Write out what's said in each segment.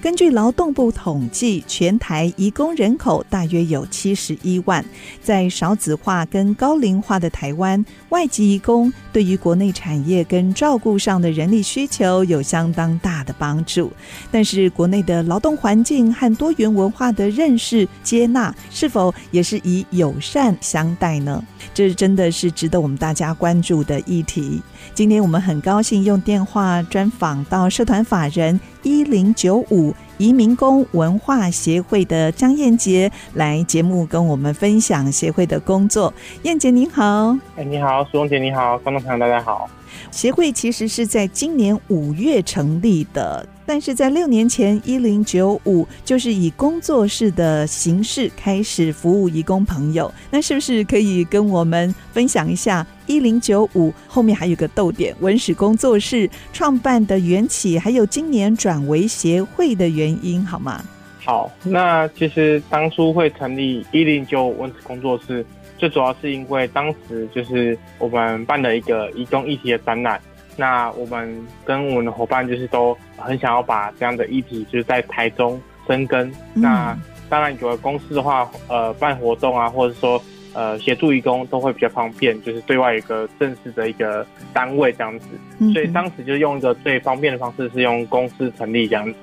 根据劳动部统计，全台移工人口大约有七十一万。在少子化跟高龄化的台湾，外籍移工对于国内产业跟照顾上的人力需求有相当大的帮助。但是，国内的劳动环境和多元文化的认识接纳，是否也是以友善相待呢？这真的是值得我们大家关注的议题。今天我们很高兴用电话专访到社团法人一零九五移民工文化协会的张燕杰来节目跟我们分享协会的工作。燕姐您好，哎，你好，苏荣姐你好，观众朋友大家好。协会其实是在今年五月成立的。但是在六年前，一零九五就是以工作室的形式开始服务移工朋友。那是不是可以跟我们分享一下一零九五后面还有个逗点文史工作室创办的缘起，还有今年转为协会的原因，好吗？好，那其实当初会成立一零九五文史工作室，最主要是因为当时就是我们办了一个移工议题的展览。那我们跟我们的伙伴就是都很想要把这样的议题就是在台中生根。嗯、那当然有了公司的话，呃，办活动啊，或者说呃协助义工都会比较方便，就是对外有一个正式的一个单位这样子。嗯、所以当时就用一个最方便的方式是用公司成立这样子。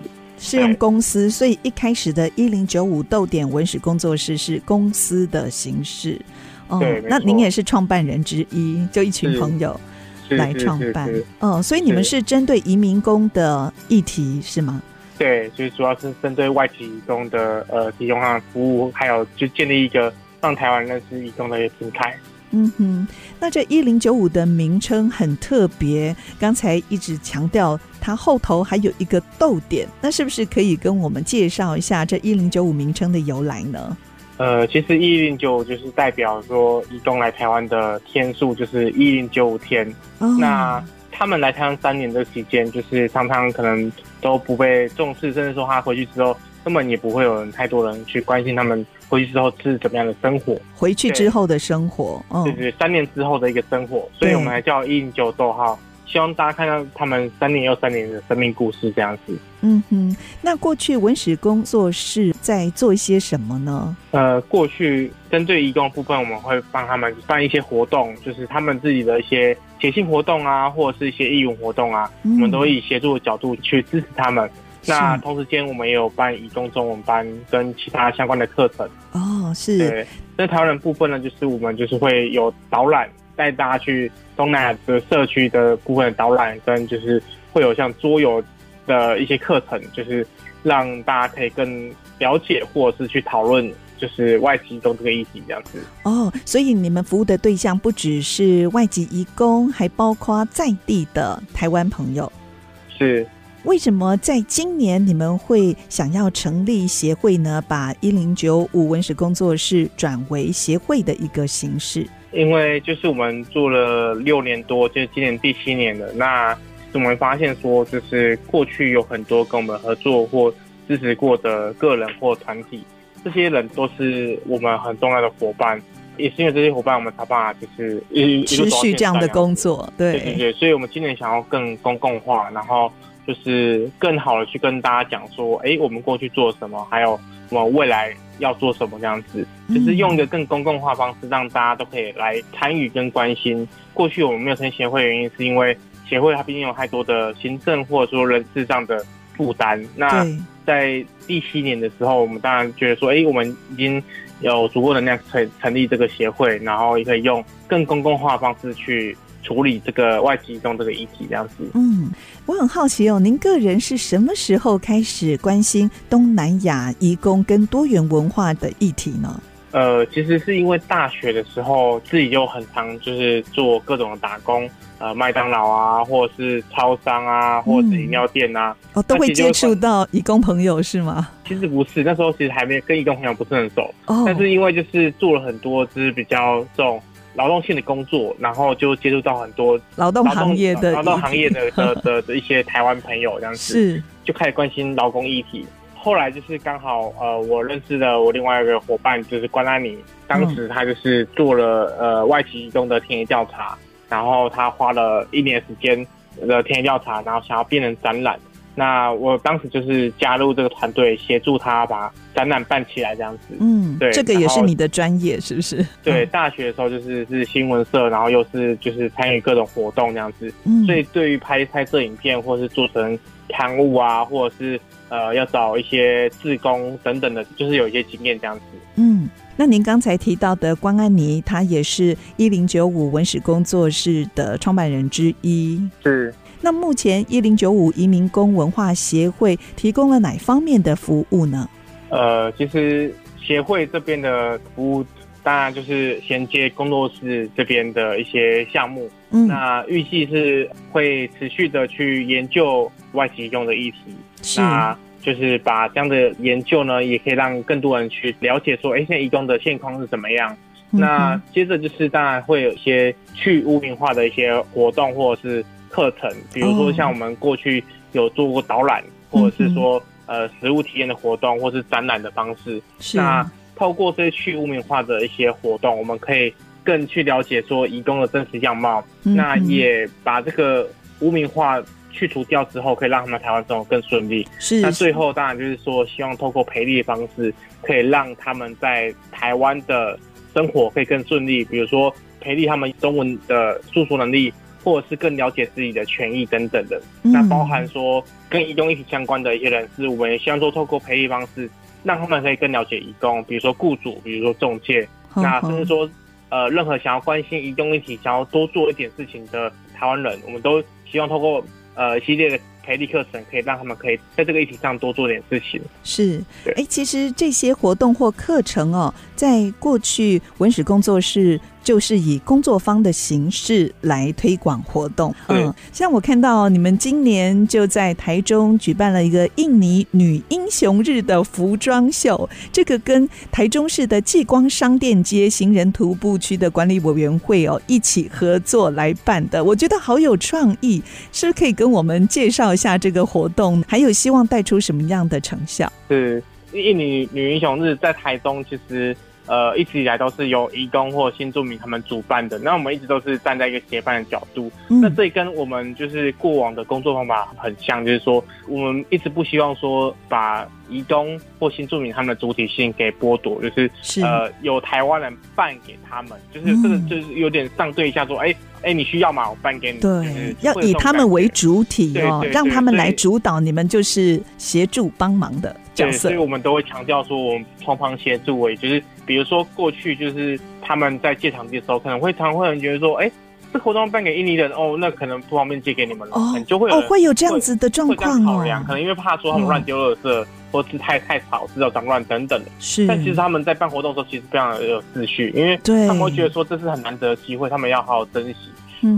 是用公司，所以一开始的一零九五逗点文史工作室是公司的形式。哦，那您也是创办人之一，就一群朋友。来创办，哦，所以你们是针对移民工的议题是吗？对，就是主要是针对外籍移工的呃提供上服务，还有就建立一个让台湾认识移工的一个平台。嗯哼，那这一零九五的名称很特别，刚才一直强调它后头还有一个逗点，那是不是可以跟我们介绍一下这一零九五名称的由来呢？呃，其实一零九五就是代表说，移工来台湾的天数就是一零九五天。Oh. 那他们来台湾三年的期间，就是常常可能都不被重视，甚至说他回去之后，根本也不会有人太多人去关心他们回去之后是怎么样的生活。回去之后的生活，嗯，对对，三年之后的一个生活，所以我们还叫一零九逗号。希望大家看到他们三年又三年的生命故事这样子。嗯哼，那过去文史工作室在做一些什么呢？呃，过去针对移工的部分，我们会帮他们办一些活动，就是他们自己的一些写信活动啊，或者是一些义务活动啊，嗯、我们都会以协助的角度去支持他们。是那同时间，我们也有办移工中文班跟其他相关的课程。哦，是。对，那台湾人部分呢，就是我们就是会有导览。带大家去东南亚的社区的部分的导览，跟就是会有像桌游的一些课程，就是让大家可以更了解，或者是去讨论，就是外籍移工这个议题这样子。哦，所以你们服务的对象不只是外籍移工，还包括在地的台湾朋友。是。为什么在今年你们会想要成立协会呢？把一零九五文史工作室转为协会的一个形式？因为就是我们做了六年多，就是今年第七年了。那我们发现说，就是过去有很多跟我们合作或支持过的个人或团体，这些人都是我们很重要的伙伴。也是因为这些伙伴，我们才办法就是一持续这样的工作。对对对对，所以我们今年想要更公共化，然后就是更好的去跟大家讲说，哎，我们过去做什么，还有我们未来。要做什么这样子，就是用一个更公共化方式，让大家都可以来参与跟关心。过去我们没有成立协会原因，是因为协会它毕竟有太多的行政或者说人事上的负担。那在第七年的时候，我们当然觉得说，哎，我们已经有足够的能量成成立这个协会，然后也可以用更公共化的方式去。处理这个外籍移工这个议题，这样子。嗯，我很好奇哦，您个人是什么时候开始关心东南亚移工跟多元文化的议题呢？呃，其实是因为大学的时候自己就很常就是做各种的打工，呃，麦当劳啊，或者是超商啊，或者是饮料店啊，嗯、哦，都会接触到移工朋友是吗？其实不是，那时候其实还没跟移工朋友不是很熟，哦，但是因为就是做了很多，就是比较这种。劳动性的工作，然后就接触到很多劳动行业的劳动行业的 的的的一些台湾朋友这样子，是就开始关心劳工议题。后来就是刚好呃，我认识了我另外一个伙伴，就是关安妮，当时他就是做了呃外企移工的田野调查，然后他花了一年时间的田野调查，然后想要变成展览。那我当时就是加入这个团队，协助他把展览办起来，这样子。嗯，对，这个也是你的专业，是不是？对，大学的时候就是是新闻社，然后又是就是参与各种活动这样子。嗯，所以对于拍拍摄影片，或是做成刊物啊，或者是呃要找一些志工等等的，就是有一些经验这样子。嗯，那您刚才提到的关安妮，她也是一零九五文史工作室的创办人之一。是。那目前一零九五移民工文化协会提供了哪方面的服务呢？呃，其实协会这边的服务，当然就是衔接工作室这边的一些项目。嗯，那预计是会持续的去研究外籍移工的议题。是，那就是把这样的研究呢，也可以让更多人去了解说，哎，现在移动的现况是怎么样？嗯、那接着就是当然会有一些去污名化的一些活动，或者是。课程，比如说像我们过去有做过导览，哦、或者是说呃实物体验的活动，或是展览的方式。是。那透过这些去污名化的一些活动，我们可以更去了解说移工的真实样貌。嗯、那也把这个污名化去除掉之后，可以让他们台湾生活更顺利。是。那最后当然就是说，希望透过培力的方式，可以让他们在台湾的生活可以更顺利。比如说培力他们中文的诉说能力。或者是更了解自己的权益等等的，那包含说跟移工议题相关的一些人士，我们也希望说透过培育方式，让他们可以更了解移工，比如说雇主，比如说中介，那甚至说呃任何想要关心移工议题、想要多做一点事情的台湾人，我们都希望透过呃一系列的。培力课程可以让他们可以在这个议题上多做点事情。是，哎，其实这些活动或课程哦，在过去文史工作室就是以工作坊的形式来推广活动。嗯，像我看到你们今年就在台中举办了一个印尼女英雄日的服装秀，这个跟台中市的继光商店街行人徒步区的管理委员会哦一起合作来办的，我觉得好有创意，是不是可以跟我们介绍一下这个活动，还有希望带出什么样的成效？是印尼女英雄日在台中，其实呃一直以来都是由移工或新住民他们主办的。那我们一直都是站在一个协办的角度。嗯、那这跟我们就是过往的工作方法很像，就是说我们一直不希望说把移工或新住民他们的主体性给剥夺，就是，是呃有台湾人办给他们，就是这个就是有点上对一下说，哎、嗯。哎，你需要吗？我办给你。对，要以他们为主体哦，让他们来主导，你们就是协助帮忙的角色。所以我们都会强调说，我们双方协助，也就是比如说过去就是他们在借场地的时候，可能会常会有人觉得说，哎，这活动办给印尼人哦，那可能不方便借给你们了，哦，就会有哦，会有这样子的状况哦。可能因为怕说他们乱丢垃圾，或是太太吵，制造脏乱等等的。是，但其实他们在办活动的时候，其实非常的有秩序，因为他们会觉得说这是很难得的机会，他们要好好珍惜。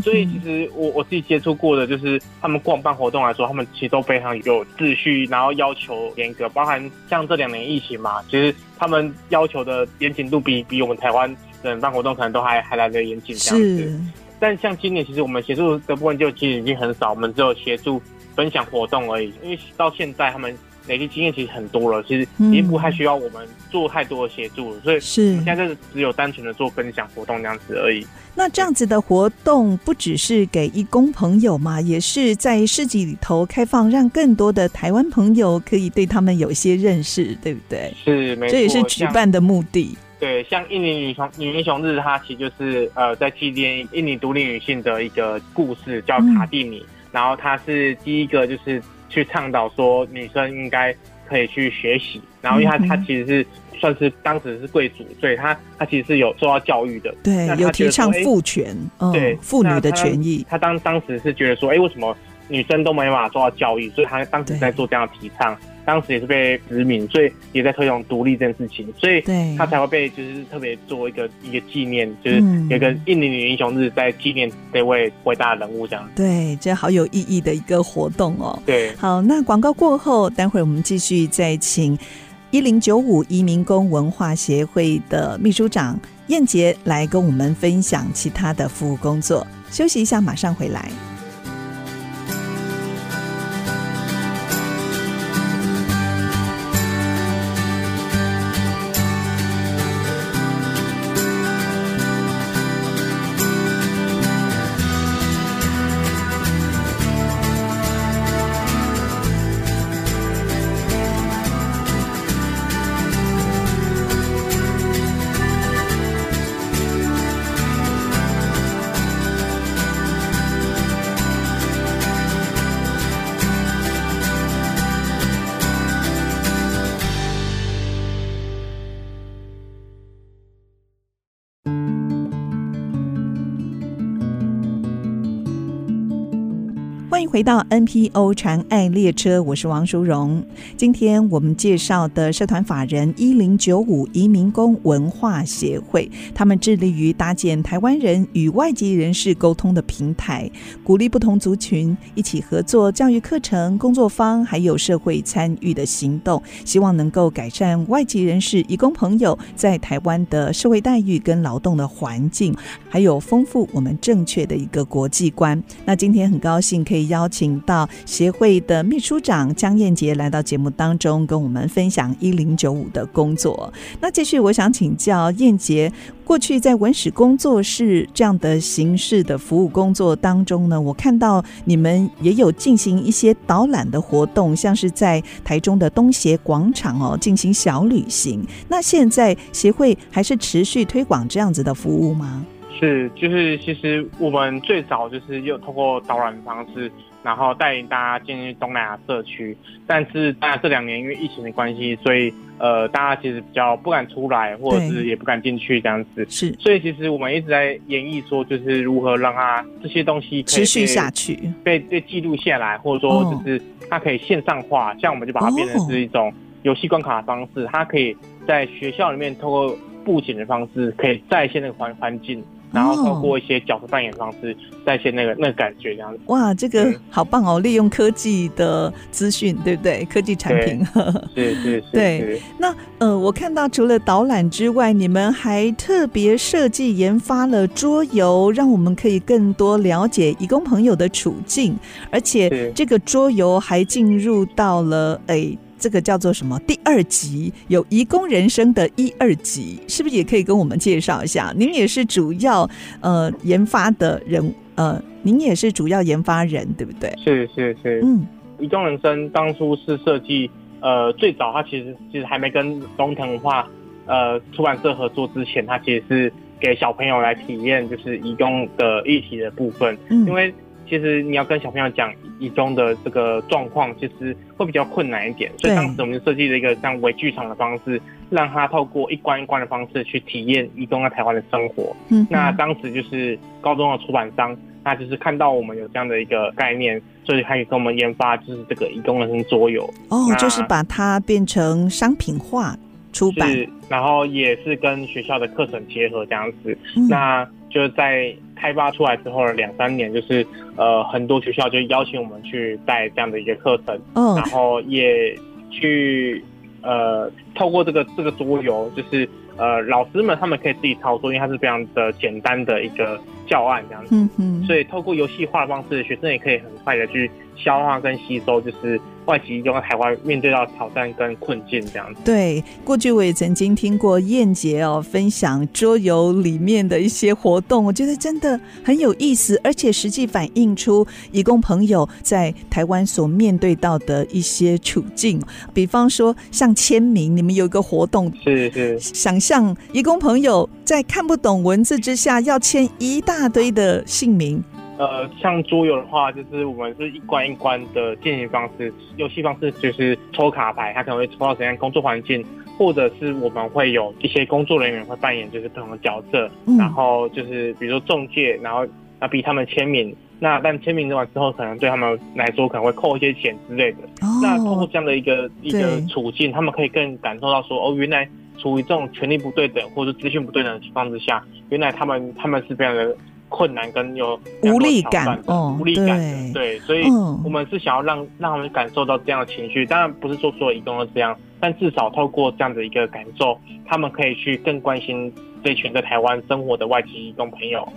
所以其实我我自己接触过的，就是他们逛办活动来说，他们其实都非常有秩序，然后要求严格，包含像这两年疫情嘛，其实他们要求的严谨度比比我们台湾人办活动可能都还还来得严谨这样子。但像今年，其实我们协助的部分就其实已经很少，我们只有协助分享活动而已，因为到现在他们。累积经验其实很多了，其实已经不太需要我们做太多的协助了，嗯、所以是现在就是只有单纯的做分享活动这样子而已。那这样子的活动不只是给义工朋友嘛，也是在市集里头开放，让更多的台湾朋友可以对他们有一些认识，对不对？是，没错。这也是举办的目的。对，像印尼女雄女英雄日，它其实就是呃在纪念印尼独立女性的一个故事，叫卡蒂尼，嗯、然后它是第一个就是。去倡导说女生应该可以去学习，然后因为她她其实是算是当时是贵族，所以她她其实是有受到教育的，对，有提倡妇权，对妇女的权益。她当当时是觉得说，哎，为什么女生都没办法受到教育？所以她当时在做这样的提倡。当时也是被殖民，所以也在推动独立这件事情，所以他才会被就是特别做一个一个纪念，就是有一个印尼女英雄日在纪念这位伟大的人物这样。对，这好有意义的一个活动哦。对，好，那广告过后，待会儿我们继续再请一零九五移民工文化协会的秘书长燕杰来跟我们分享其他的服务工作。休息一下，马上回来。回到 NPO 传爱列车，我是王淑荣。今天我们介绍的社团法人一零九五移民工文化协会，他们致力于搭建台湾人与外籍人士沟通的平台，鼓励不同族群一起合作教育课程、工作坊，还有社会参与的行动，希望能够改善外籍人士、移工朋友在台湾的社会待遇跟劳动的环境，还有丰富我们正确的一个国际观。那今天很高兴可以邀。邀请到协会的秘书长江燕杰来到节目当中，跟我们分享一零九五的工作。那继续，我想请教燕杰，过去在文史工作室这样的形式的服务工作当中呢，我看到你们也有进行一些导览的活动，像是在台中的东协广场哦进行小旅行。那现在协会还是持续推广这样子的服务吗？是，就是其实我们最早就是又通过导览方式，然后带领大家进入东南亚社区。但是当然这两年因为疫情的关系，所以呃大家其实比较不敢出来，或者是也不敢进去这样子。是，所以其实我们一直在演绎说，就是如何让它这些东西持续下去，被被记录下来，或者说就是它可以线上化。像我们就把它变成是一种游戏关卡的方式，它可以在学校里面通过布景的方式，可以再现那个环环境。然后透过一些角色扮演方式，再现那个那个感觉这样子。哇，这个好棒哦！利用科技的资讯，对不对？科技产品。对 对对。对。那呃，我看到除了导览之外，你们还特别设计研发了桌游，让我们可以更多了解义工朋友的处境，而且这个桌游还进入到了诶。这个叫做什么？第二集有移工人生的一二集，是不是也可以跟我们介绍一下？您也是主要呃研发的人，呃，您也是主要研发人，对不对？是是是，嗯，移工人生当初是设计，呃，最早它其实其实还没跟龙腾文化呃出版社合作之前，它其实是给小朋友来体验，就是移工的议题的部分，嗯，因为。其实你要跟小朋友讲移工的这个状况，其实会比较困难一点。所以当时我们就设计了一个像微剧场的方式，让他透过一关一关的方式去体验移工在台湾的生活。嗯，那当时就是高中的出版商，那就是看到我们有这样的一个概念，所以开始跟我们研发就是这个移工人生桌游。哦，就是把它变成商品化出版，然后也是跟学校的课程结合这样子。嗯、那就是在。开发出来之后的两三年，就是呃很多学校就邀请我们去带这样的一个课程，oh. 然后也去呃透过这个这个桌游，就是呃老师们他们可以自己操作，因为它是非常的简单的一个教案这样子，mm hmm. 所以透过游戏化的方式，学生也可以很快的去消化跟吸收，就是。外籍移工在台湾面对到挑战跟困境这样子。对，过去我也曾经听过燕杰哦分享桌游里面的一些活动，我觉得真的很有意思，而且实际反映出义工朋友在台湾所面对到的一些处境。比方说像签名，你们有一个活动，是是，想象义工朋友在看不懂文字之下要签一大堆的姓名。呃，像桌游的话，就是我们是一关一关的进行方式，游戏方式就是抽卡牌，他可能会抽到怎样工作环境，或者是我们会有一些工作人员会扮演就是不同的角色，嗯、然后就是比如说中介，然后啊逼他们签名，那但签名完之后，可能对他们来说可能会扣一些钱之类的。哦、那通过这样的一个一个处境，他们可以更感受到说，哦，原来处于这种权力不对等或者资讯不对等的情况之下，原来他们他们是非常的。困难跟有无力感，无力感的，对，所以我们是想要让让他们感受到这样的情绪。当然不是说所有移工都这样，但至少透过这样的一个感受，他们可以去更关心这群在台湾生活的外籍移工朋友。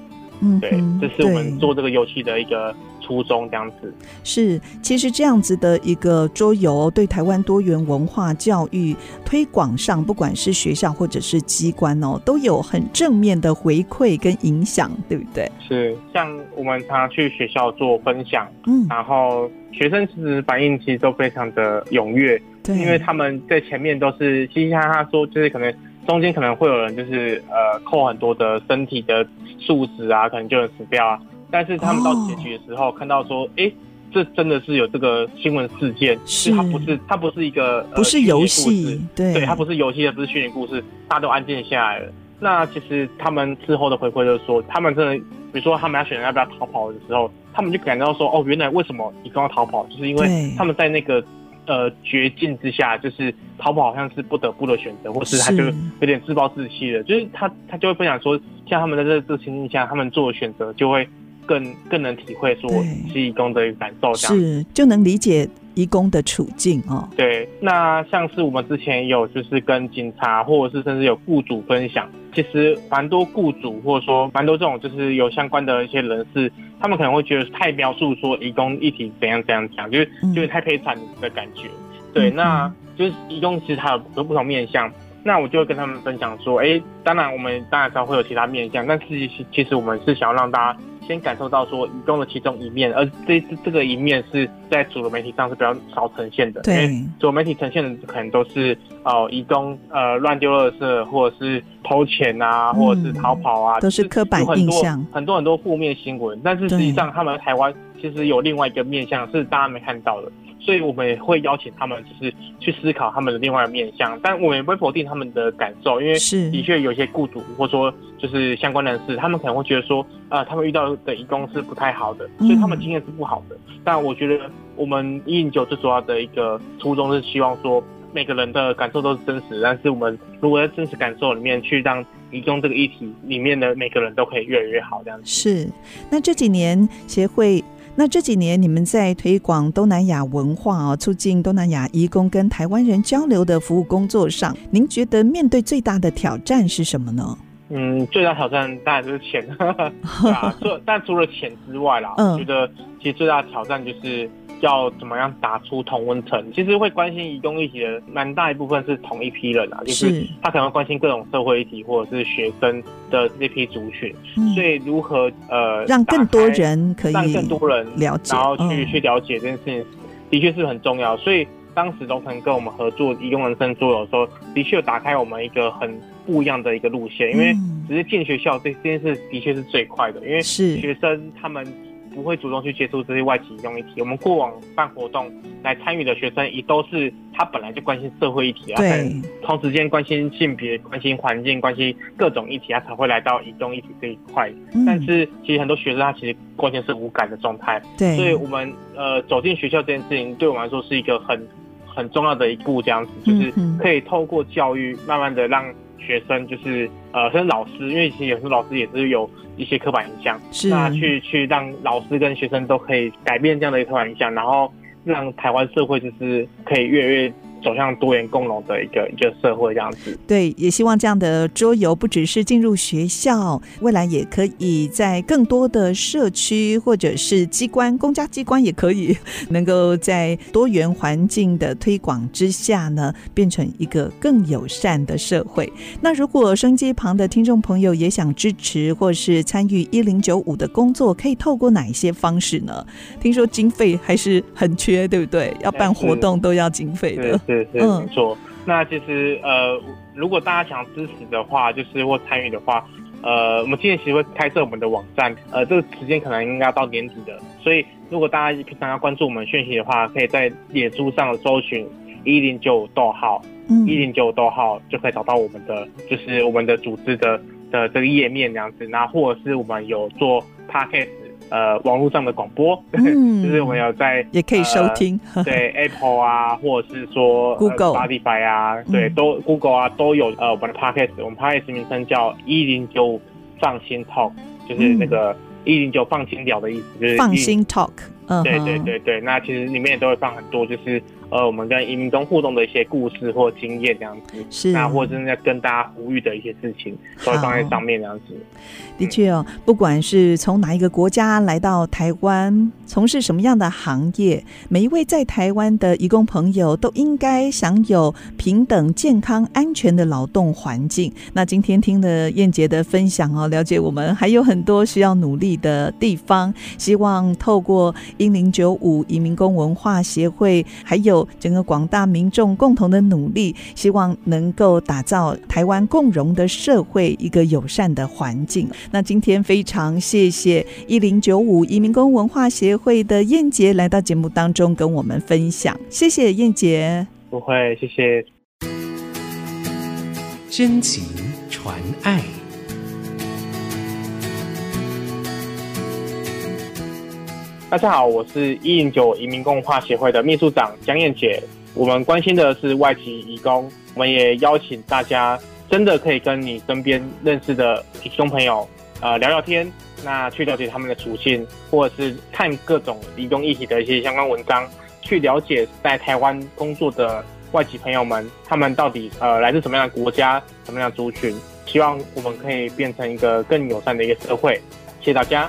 嗯，对，这是我们做这个游戏的一个初衷，这样子。是，其实这样子的一个桌游，对台湾多元文化教育推广上，不管是学校或者是机关哦，都有很正面的回馈跟影响，对不对？是，像我们常常去学校做分享，嗯，然后学生其实反应其实都非常的踊跃，对，因为他们在前面都是嘻嘻哈哈说，就是可能。中间可能会有人就是呃扣很多的身体的数值啊，可能就有死掉啊。但是他们到结局的时候，哦、看到说，哎，这真的是有这个新闻事件，是它不是它不是一个、呃、不是游戏，对对，它不是游戏也，不是虚拟故事，大家都安静下来了。那其实他们之后的回馈就是说，他们真的，比如说他们要选择要不要逃跑的时候，他们就感到说，哦，原来为什么你刚要逃跑，就是因为他们在那个。呃，绝境之下，就是逃跑好像是不得不的选择，或是他就有点自暴自弃了。就是他他就会分享说，像他们在这这情境下，他们做的选择就会更更能体会说义工的感受，是就能理解义工的处境哦。对，那像是我们之前有就是跟警察，或者是甚至有雇主分享，其实蛮多雇主或者说蛮多这种就是有相关的一些人士。他们可能会觉得太描述说义工议题怎样怎样讲，就是就是太悲惨的感觉。对，那就是义工其实它有很多不同面向。那我就会跟他们分享说，哎，当然我们当然知道会有其他面向，但是其实我们是想要让大家先感受到说移工的其中一面，而这这个一面是在主流媒体上是比较少呈现的。对，因为主流媒体呈现的可能都是哦，移工呃乱丢垃圾，或者是偷钱啊，或者是逃跑啊，都是刻板印象，很多很多负面新闻。但是实际上他们台湾其实有另外一个面向是大家没看到的。所以我们也会邀请他们，就是去思考他们的另外一个面向，但我们也不会否定他们的感受，因为是的确有些雇主或者说就是相关人士，他们可能会觉得说，啊，他们遇到的移工是不太好的，所以他们经验是不好的。但我觉得我们一零九最主要的一个初衷是希望说，每个人的感受都是真实，但是我们如果在真实感受里面去让移工这个议题里面的每个人都可以越来越好，这样子。是。那这几年协会。那这几年你们在推广东南亚文化啊，促进东南亚移工跟台湾人交流的服务工作上，您觉得面对最大的挑战是什么呢？嗯，最大挑战当然就是钱，对啊，除 但除了钱之外啦，嗯，我觉得其实最大的挑战就是。要怎么样打出同温层？其实会关心移工议题的蛮大一部分是同一批人啊，就是他可能会关心各种社会议题或者是学生的这批族群，嗯、所以如何呃让更多人可以让更多人了解，然后去、嗯、去了解这件事情，的确是很重要。所以当时龙腾跟我们合作移工人生桌游的时候，的确有打开我们一个很不一样的一个路线，因为只是进学校这这件事的确是最快的，因为学生他们。不会主动去接触这些外籍移工议题。我们过往办活动来参与的学生，也都是他本来就关心社会议题啊，对，同时间关心性别、关心环境、关心各种议题，他才会来到移动议题这一块。嗯、但是其实很多学生他其实关键是无感的状态。对，所以我们呃走进学校这件事情，对我们来说是一个很很重要的一步，这样子就是可以透过教育，慢慢的让。学生就是呃，跟老师，因为其实有时候老师也是有一些刻板印象，是那去去让老师跟学生都可以改变这样的一个刻板印象，然后让台湾社会就是可以越来越。走向多元共融的一个一个社会这样子，对，也希望这样的桌游不只是进入学校，未来也可以在更多的社区或者是机关、公家机关也可以，能够在多元环境的推广之下呢，变成一个更友善的社会。那如果收音机旁的听众朋友也想支持或是参与一零九五的工作，可以透过哪一些方式呢？听说经费还是很缺，对不对？要办活动都要经费的。是是没错，那其实呃，如果大家想支持的话，就是或参与的话，呃，我们今年其实会开设我们的网站，呃，这个时间可能应该要到年底的，所以如果大家平常要关注我们讯息的话，可以在脸书上搜寻一零九五逗号，一零九五逗号就可以找到我们的，就是我们的组织的的这个页面这样子，那或者是我们有做 Podcast。呃，网络上的广播，嗯、就是我们有在也可以收听，呃、对 Apple 啊，或者是说 Google、呃、Spotify 啊，对，都 Google 啊都有。呃，我们的 Podcast，我们 Podcast 名称叫一零九放心 Talk，就是那个一零九放心聊的意思，就是放心 Talk。对对对对，那其实里面也都会放很多，就是呃，我们跟移民工互动的一些故事或经验这样子，是那或者是在跟大家呼吁的一些事情，都会放在上面这样子。的确哦，不管是从哪一个国家来到台湾，从事什么样的行业，每一位在台湾的移工朋友都应该享有平等、健康、安全的劳动环境。那今天听了燕杰的分享哦，了解我们还有很多需要努力的地方。希望透过英零九五移民工文化协会，还有整个广大民众共同的努力，希望能够打造台湾共荣的社会，一个友善的环境。那今天非常谢谢一零九五移民工文化协会的燕杰来到节目当中跟我们分享，谢谢燕杰。不会，谢谢。真情传爱。大家好，我是一零九移民工文化协会的秘书长江燕姐。我们关心的是外籍移工，我们也邀请大家真的可以跟你身边认识的移工朋友，呃，聊聊天，那去了解他们的处境，或者是看各种移工议题的一些相关文章，去了解在台湾工作的外籍朋友们，他们到底呃来自什么样的国家，什么样的族群？希望我们可以变成一个更友善的一个社会。谢谢大家。